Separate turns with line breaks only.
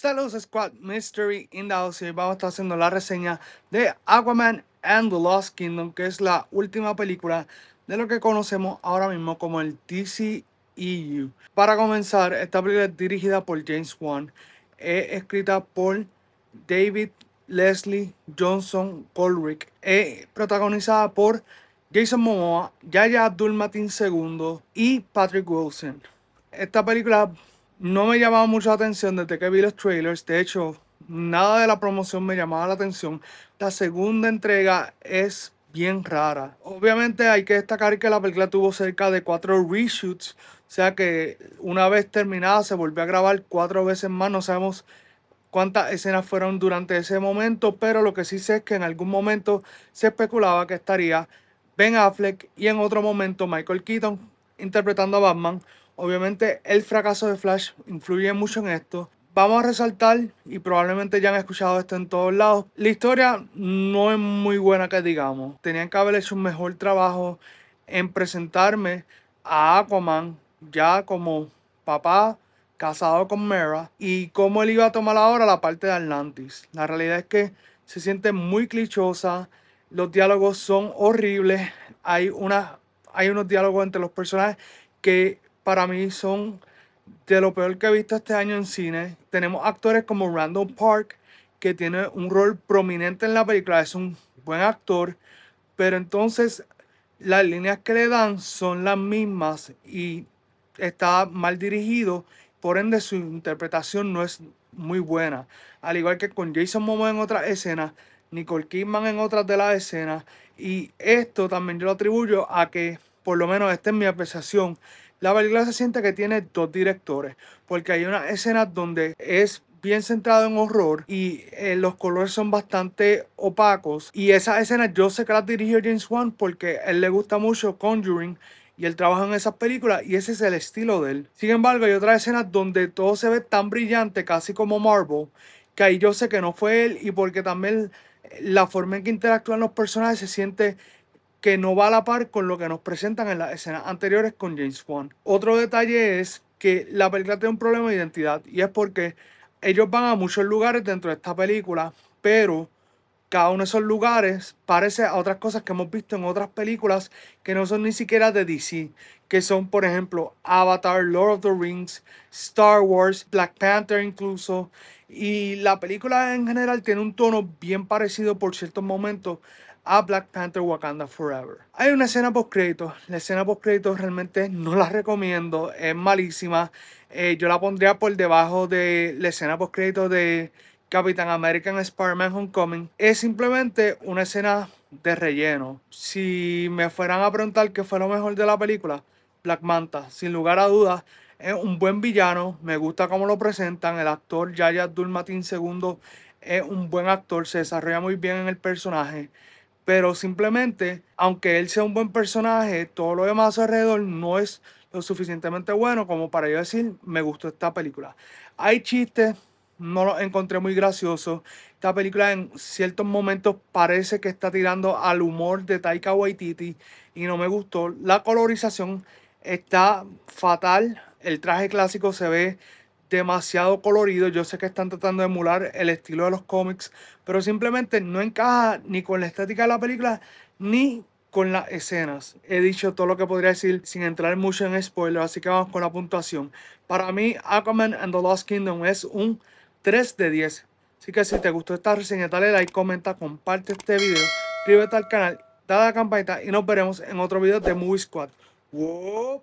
Saludos Squad Mystery in the House y vamos a estar haciendo la reseña de Aquaman and the Lost Kingdom que es la última película de lo que conocemos ahora mismo como el DCEU. Para comenzar, esta película es dirigida por James Wan, es escrita por David Leslie Johnson Colrick, es protagonizada por Jason Momoa, Yaya Abdul-Mateen II y Patrick Wilson. Esta película no me llamaba mucho la atención desde que vi los trailers. De hecho, nada de la promoción me llamaba la atención. La segunda entrega es bien rara. Obviamente hay que destacar que la película tuvo cerca de cuatro reshoots. O sea que una vez terminada se volvió a grabar cuatro veces más. No sabemos cuántas escenas fueron durante ese momento. Pero lo que sí sé es que en algún momento se especulaba que estaría Ben Affleck y en otro momento Michael Keaton interpretando a Batman. Obviamente el fracaso de Flash influye mucho en esto. Vamos a resaltar, y probablemente ya han escuchado esto en todos lados, la historia no es muy buena que digamos. Tenían que haber hecho un mejor trabajo en presentarme a Aquaman ya como papá casado con Mera y cómo él iba a tomar ahora la parte de Atlantis. La realidad es que se siente muy clichosa, los diálogos son horribles, hay, una, hay unos diálogos entre los personajes que para mí son de lo peor que he visto este año en cine. Tenemos actores como Randall Park, que tiene un rol prominente en la película, es un buen actor, pero entonces las líneas que le dan son las mismas y está mal dirigido, por ende su interpretación no es muy buena. Al igual que con Jason Momoa en otras escenas, Nicole Kidman en otras de las escenas, y esto también yo lo atribuyo a que, por lo menos esta es mi apreciación, la película se siente que tiene dos directores, porque hay una escena donde es bien centrado en horror y eh, los colores son bastante opacos. Y esa escena yo sé que la dirigió James Wan porque él le gusta mucho Conjuring y él trabaja en esas películas y ese es el estilo de él. Sin embargo, hay otras escenas donde todo se ve tan brillante, casi como Marvel, que ahí yo sé que no fue él y porque también la forma en que interactúan los personajes se siente que no va a la par con lo que nos presentan en las escenas anteriores con James Wan. Otro detalle es que la película tiene un problema de identidad y es porque ellos van a muchos lugares dentro de esta película, pero cada uno de esos lugares parece a otras cosas que hemos visto en otras películas que no son ni siquiera de DC, que son por ejemplo Avatar, Lord of the Rings, Star Wars, Black Panther incluso, y la película en general tiene un tono bien parecido por ciertos momentos a Black Panther Wakanda Forever. Hay una escena post crédito. La escena post crédito realmente no la recomiendo. Es malísima. Eh, yo la pondría por debajo de la escena post crédito de Capitán American Spider-Man Homecoming. Es simplemente una escena de relleno. Si me fueran a preguntar qué fue lo mejor de la película, Black Manta, sin lugar a dudas, es un buen villano. Me gusta cómo lo presentan. El actor Yaya Abdul-Mateen II es un buen actor. Se desarrolla muy bien en el personaje pero simplemente, aunque él sea un buen personaje, todo lo demás alrededor no es lo suficientemente bueno como para yo decir, me gustó esta película. Hay chistes, no los encontré muy graciosos. Esta película en ciertos momentos parece que está tirando al humor de Taika Waititi y no me gustó. La colorización está fatal. El traje clásico se ve demasiado colorido. Yo sé que están tratando de emular el estilo de los cómics, pero simplemente no encaja ni con la estética de la película ni con las escenas. He dicho todo lo que podría decir sin entrar mucho en spoilers, así que vamos con la puntuación. Para mí, Aquaman and the Lost Kingdom es un 3 de 10. Así que si te gustó esta reseña, dale like, comenta, comparte este video, suscríbete al canal, dale a la campanita y nos veremos en otro video de Movie Squad. ¡Wow!